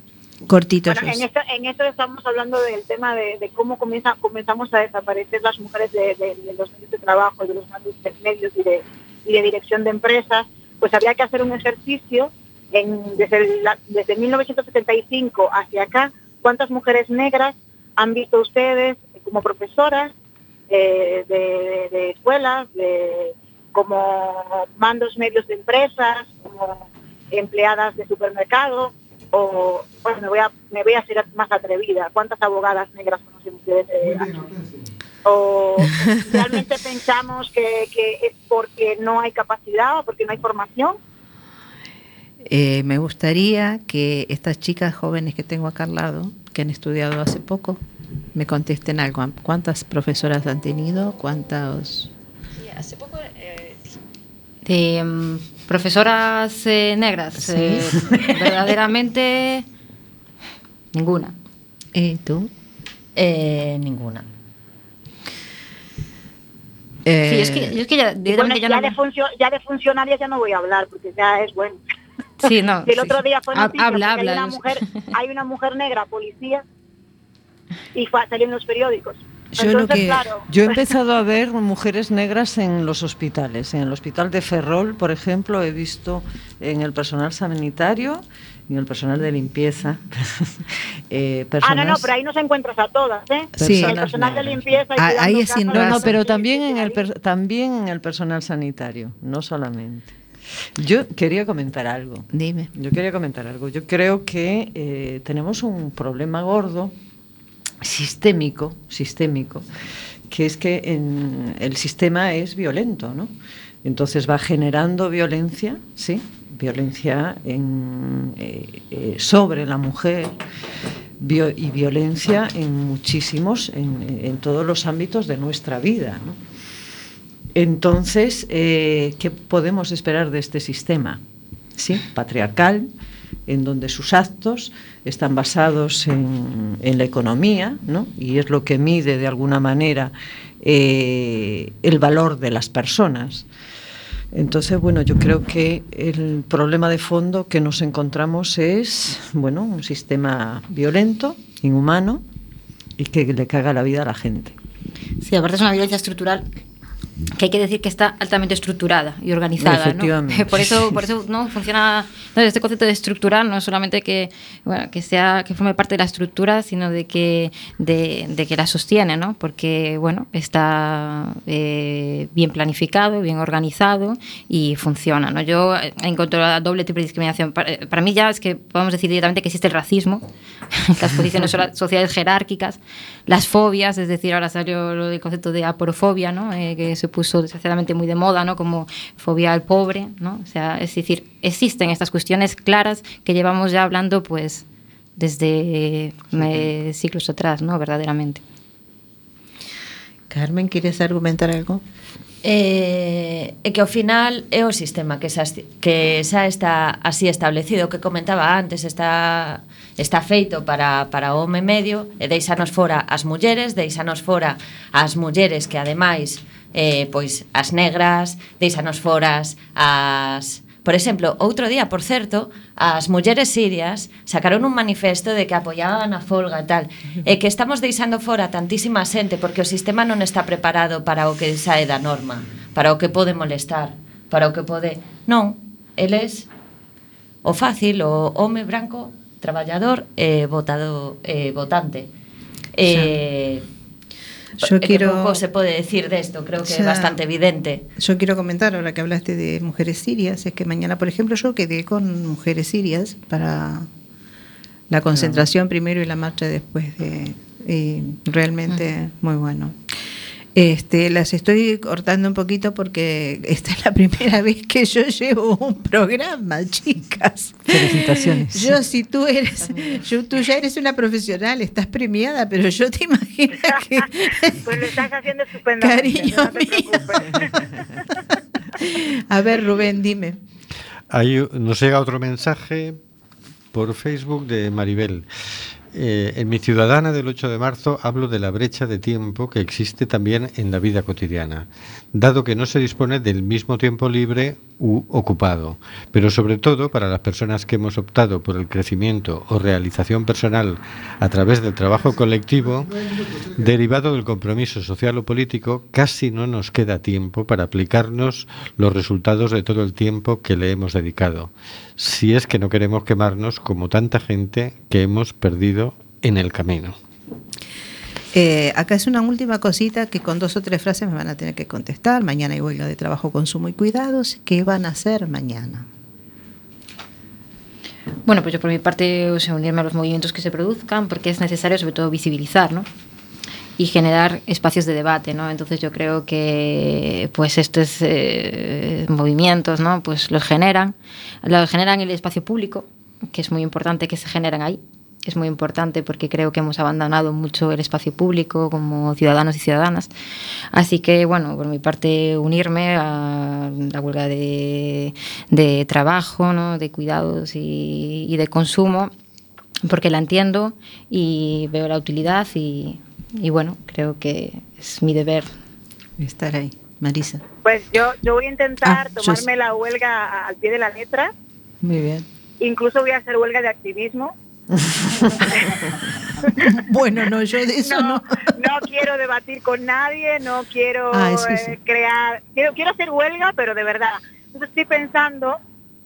Cortito, Bueno, en esto, en esto estamos hablando del tema de, de cómo comienza, comenzamos a desaparecer las mujeres de, de- de los medios de trabajo, de los medios y de, y de dirección de empresas. Pues habría que hacer un ejercicio en, desde, la- desde 1975 hacia acá, cuántas mujeres negras han visto ustedes como profesoras eh, de, de escuelas, de, como mandos medios de empresas, como empleadas de supermercado, o bueno, me voy a, me voy a ser más atrevida. ¿Cuántas abogadas negras conocen ustedes? eh, aquí? o realmente pensamos que, que es porque no hay capacidad o porque no hay formación. Eh, me gustaría que estas chicas jóvenes que tengo acá al lado, que han estudiado hace poco, me contesten algo. ¿Cuántas profesoras han tenido? ¿Cuántas? hace poco de mm, profesoras eh, negras, Sí. eh, verdaderamente ninguna. ¿Y tú? Eh, ninguna. sí, es que, es que ya, Bueno, directamente ya, ya no- de funcio- ya de funcionarias ya no voy a hablar porque ya es bueno. Sí, no. el sí. otro día fue noticia habla, porque habla. hay una mujer, hay una mujer negra policía y fue, salió en los periódicos. Yo, lo Entonces, que- claro, yo he empezado a ver mujeres negras en los hospitales. En el hospital de Ferrol, por ejemplo, he visto en el personal sanitario y en el personal de limpieza. eh, Ah, no, no, personas- pero ahí nos encuentras a todas, ¿eh? Sí. El personal de limpieza y Ah, ahí es sin. No, no, razón. pero también en el per- también en el personal sanitario, no solamente. Yo quería comentar algo. Dime. Yo quería comentar algo. Yo creo que eh, tenemos un problema gordo, sistémico, sistémico, que es que en- el sistema es violento, ¿no? Entonces va generando violencia, ¿sí? Violencia en, eh, eh, sobre la mujer y violencia en muchísimos, en, en todos los ámbitos de nuestra vida, ¿no? Entonces, eh, ¿qué podemos esperar de este sistema? Sí, patriarcal, en donde sus actos están basados en, la economía, ¿no? y es lo que mide de alguna manera eh, el valor de las personas. Entonces, bueno, yo creo que el problema de fondo que nos encontramos es, bueno, un sistema violento, inhumano y que le caga la vida a la gente. Sí, aparte es una violencia estructural que hay que decir que está altamente estructurada y organizada. ¿no? Por eso, por eso no funciona no, este concepto de estructural, no es solamente que, bueno, que sea que forme parte de la estructura, sino de que, de, de que la sostiene, ¿no? porque bueno, está eh, bien planificado, bien organizado y funciona. ¿no? Yo, eh, en cuanto a la doble triple discriminación, para, eh, para mí ya es que podemos decir directamente que existe el racismo, las posiciones sociales jerárquicas, las fobias, es decir, ahora salió del concepto de aporofobia, ¿no? Eh, que se puso desgraciadamente muy de moda, ¿no? Como fobia al pobre, ¿no? O sea, es decir, existen estas cuestiones claras que llevamos ya hablando, pues, desde eh, siglos atrás, ¿no? Verdaderamente. Carmen, ¿quieres argumentar algo? Eh, e que ao final é o sistema que xa, que xa está así establecido que comentaba antes está, está feito para, para o home medio e deixanos fora as mulleres deixanos fora as mulleres que ademais eh, pois as negras, deixanos foras, as... Por exemplo, outro día, por certo, as mulleres sirias sacaron un manifesto de que apoiaban a folga e tal, e que estamos deixando fora tantísima xente porque o sistema non está preparado para o que sae da norma, para o que pode molestar, para o que pode... Non, eles o fácil, o home branco, traballador, eh, votado, eh, votante. Eh, Yo quiero- pouco se pode decir desto, creo que Ya. bastante evidente. Yo quiero comentar, ahora que hablaste de mujeres sirias, es que mañana, por ejemplo, yo quedé con mujeres sirias para la concentración primero y la marcha después de... y realmente muy bueno. Este, las estoy cortando un poquito porque esta es la primera vez que yo llevo un programa, chicas. Felicitaciones. Yo, si tú eres, yo, tú ya eres una profesional, estás premiada, pero yo te imagino que Pues lo estás haciendo estupendamente. Cariño no te preocupes. A ver, Rubén, dime. Hay, nos llega otro mensaje por Facebook de Maribel. Eh, en mi ciudadana del 8 de marzo hablo de la brecha de tiempo que existe también en la vida cotidiana, dado que no se dispone del mismo tiempo libre ocupado, pero sobre todo para las personas que hemos optado por el crecimiento o realización personal a través del trabajo colectivo, derivado del compromiso social o político, casi no nos queda tiempo para aplicarnos los resultados de todo el tiempo que le hemos dedicado, si es que no queremos quemarnos como tanta gente que hemos perdido en el camino. Eh, acá es una última cosita que con dos o tres frases me van a tener que contestar. Mañana hay huelga de trabajo, consumo y cuidados. ¿Qué van a hacer mañana? Bueno, pues yo por mi parte o sea, unirme a los movimientos que se produzcan porque es necesario sobre todo visibilizar, ¿no? y generar espacios de debate, ¿no? Entonces yo creo que pues estos eh, movimientos, ¿no? Pues los generan, los generan en el espacio público, que es muy importante que se generen ahí. Es muy importante porque creo que hemos abandonado mucho el espacio público como ciudadanos y ciudadanas. Así que, bueno, por mi parte, unirme a la huelga de, de trabajo, ¿no? de cuidados y, y de consumo, porque la entiendo y veo la utilidad y, y bueno, creo que es mi deber. Estar ahí. Marisa. Pues yo, yo voy a intentar Ah, tomarme la huelga al pie de la letra. Muy bien. Incluso voy a hacer huelga de activismo. bueno, no, yo de eso no. No quiero debatir con nadie, no quiero Ah, sí. eh, crear. Quiero, quiero hacer huelga, pero de verdad. Entonces estoy pensando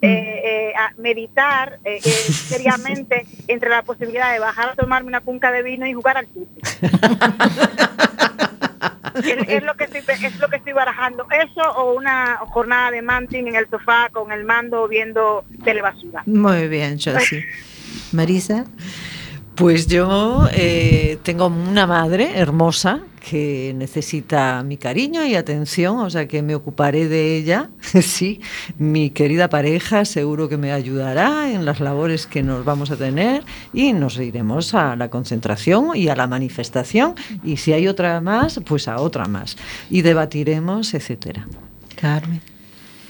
Mm. eh, eh, a meditar eh, seriamente entre la posibilidad de bajar a tomarme una cunca de vino y jugar al fútbol. es, es lo que estoy, es lo que estoy barajando. Eso o una jornada de manting en el sofá con el mando viendo telebasura. Muy bien, Josie. Marisa. Pues yo eh, tengo una madre hermosa que necesita mi cariño y atención, o sea que me ocuparé de ella. sí, mi querida pareja seguro que me ayudará en las labores que nos vamos a tener y nos iremos a la concentración y a la manifestación y si hay otra más, pues a otra más y debatiremos, etcétera. Carmen.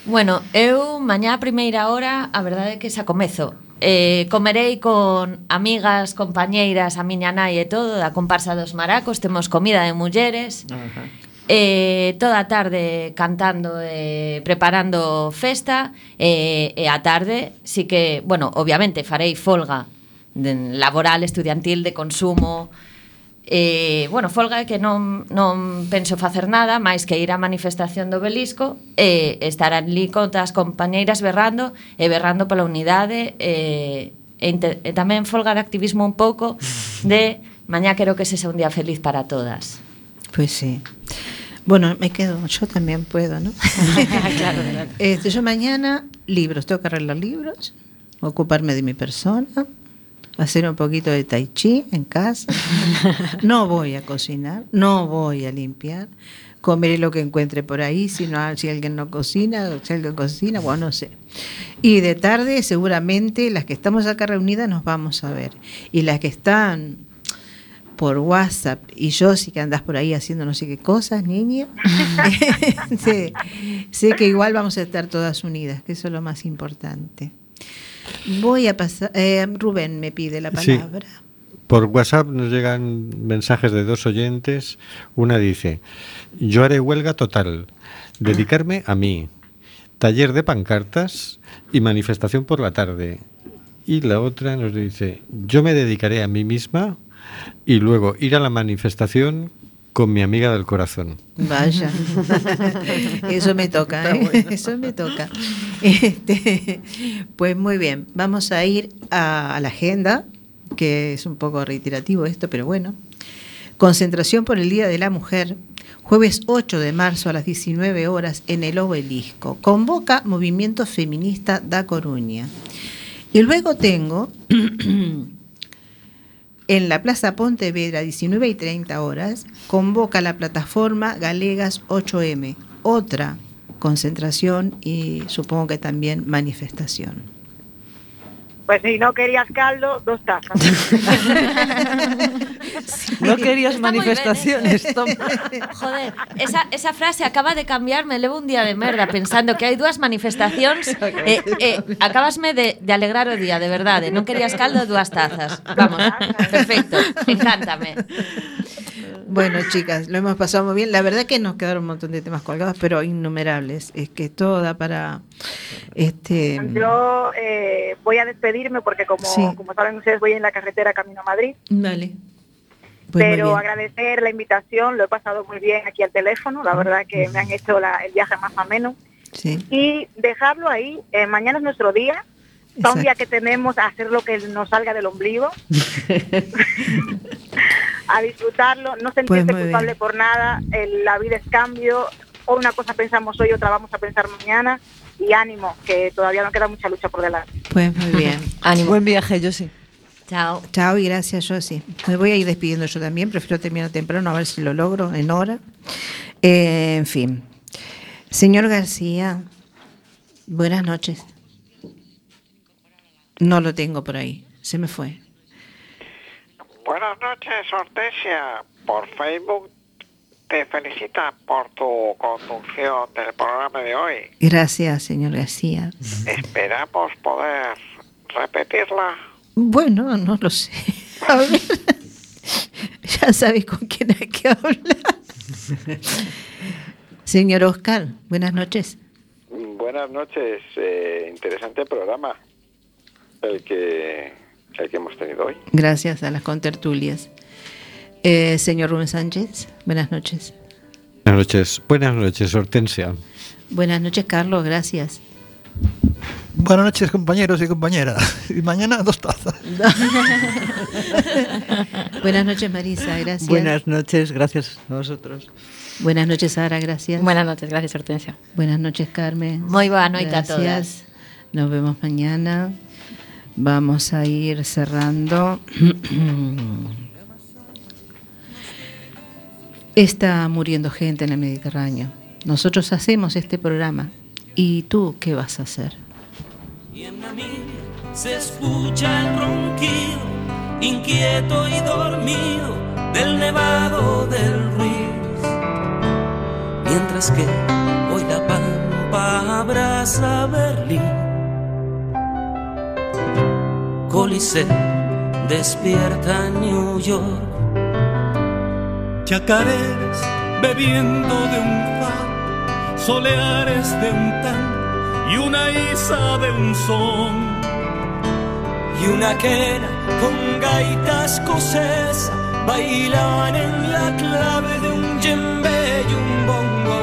Bueno, eu mañá a primeira hora, a verdade é que xa comezo. eh, comerei con amigas, compañeiras, a miña nai e todo, da comparsa dos maracos, temos comida de mulleres, uh -huh. eh, toda a tarde cantando e eh, preparando festa, eh, e a tarde, si que, bueno, obviamente farei folga de, laboral, estudiantil, de consumo, Eh, bueno, folga que non, non penso facer nada máis que ir á manifestación do Belisco e estar ali con as compañeiras berrando e berrando pola unidade e, e, e tamén folga de activismo un pouco de mañá quero que se sea un día feliz para todas Pois pues sí Bueno, me quedo, yo también puedo, ¿no? claro, claro. Este, yo mañana libros, tengo que arreglar libros, ocuparme de mi persona, hacer un poquito de tai chi en casa. No voy a cocinar, no voy a limpiar. Comeré lo que encuentre por ahí, si, no, si alguien no cocina, si alguien cocina, bueno, no sé. Y de tarde, seguramente, las que estamos acá reunidas nos vamos a ver. Y las que están por WhatsApp y yo sí que andás por ahí haciendo no sé qué cosas, niña. sé que igual vamos a estar todas unidas, que eso es lo más importante. Voy a pasar, eh, Rubén me pide la Sí. palabra. Por WhatsApp nos llegan mensajes de dos oyentes. Una dice, yo haré huelga total, dedicarme a mí, taller de pancartas y manifestación por la tarde. Y la otra nos dice, yo me dedicaré a mí misma y luego ir a la manifestación con mi amiga del corazón. Vaya, eso me toca, ¿eh? eso me toca. Este, pues muy bien, vamos a ir a, a la agenda, que es un poco reiterativo esto, pero bueno. Concentración por el Día de la Mujer, jueves 8 de marzo a las 19 horas en el Obelisco. Convoca Movimiento Feminista da Coruña. Y luego tengo en la Plaza Pontevedra, 19 y 30 horas, convoca la plataforma Galegas 8M, otra concentración y supongo que también manifestación. Pues si no querías caldo, dos tazas. sí, no querías manifestaciones, bien, ¿eh? Joder, esa, esa, frase acaba de cambiar, me levo un día de merda pensando que hai dúas manifestacións. Eh, eh, acabasme de, de alegrar o día, de verdade. Non querías caldo, dúas tazas. Vamos, perfecto, encántame. Bueno, chicas, lo hemos pasado muy bien. La verdad que nos quedaron un montón de temas colgados, pero innumerables. Es que todo da para este Yo eh, voy a despedirme porque como, Sí. como saben ustedes voy en la carretera camino a Madrid. Vale. Pues pero agradecer la invitación, lo he pasado muy bien aquí al teléfono, la verdad que me han hecho la- el viaje más ameno. Sí. Y dejarlo ahí, eh, mañana es nuestro día, un día que tenemos a hacer lo que nos salga del ombligo, a disfrutarlo, no sentirse Pues culpable bien. por nada, el- la vida es cambio, o una cosa pensamos hoy, otra vamos a pensar mañana, y ánimo, que todavía no queda mucha lucha por delante. Pues muy bien. Buen viaje, yo sí. Chao. Chao y gracias, Josie. Me voy a ir despidiendo yo también, prefiero terminar temprano, a ver si lo logro en hora. Eh, en fin. Señor García, buenas noches. No lo tengo por ahí, se me fue. Buenas noches, Hortensia. Por Facebook te felicita por tu conducción del programa de hoy. Gracias, señor García. Esperamos poder repetirla. Bueno, no lo sé. A ver. Ya sabéis con quién hay que hablar. Señor Oscar, buenas noches. Buenas noches, eh, interesante programa el que, el que hemos tenido hoy. Gracias a las contertulias. Eh, señor Rubén Sánchez, buenas noches. Buenas noches, buenas noches, Hortensia. Buenas noches, Carlos, gracias. Buenas noches, compañeros y compañeras. Y mañana dos tazas. Buenas noches, Marisa, gracias. Buenas noches, gracias a vosotros. Buenas noches, Sara, gracias. Buenas noches, gracias, Hortensia. Buenas noches, Carmen. Muy boa noite a Gracias. todas. Nos vemos mañana. Vamos a ir cerrando. Está muriendo gente en el Mediterráneo. Nosotros hacemos este programa. ¿Y tú qué vas a hacer? Y en milla se escucha el ronquido, inquieto y dormido, del nevado del Ruiz. Mientras que hoy la pampa abraza Berlín. Coliseo despierta New York. Chacareras bebiendo de un far, soleares de un tan y una isa de un son. y una quena con gaitas escocesa bailan en la clave de un djembe y un bongo.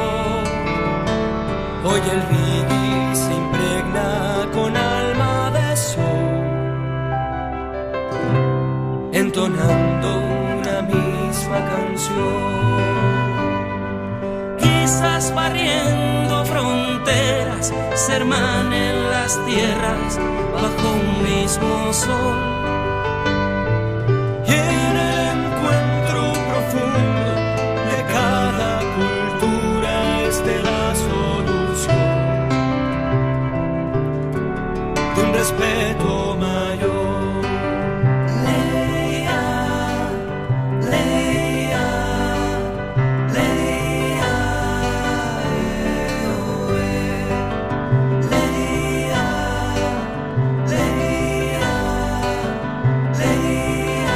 Hoy el reggae se impregna con una misma canción. Quizás barriendo fronteras se hermanen las tierras bajo un mismo sol. Y en el encuentro profundo de cada cultura esté la solución de un respeto.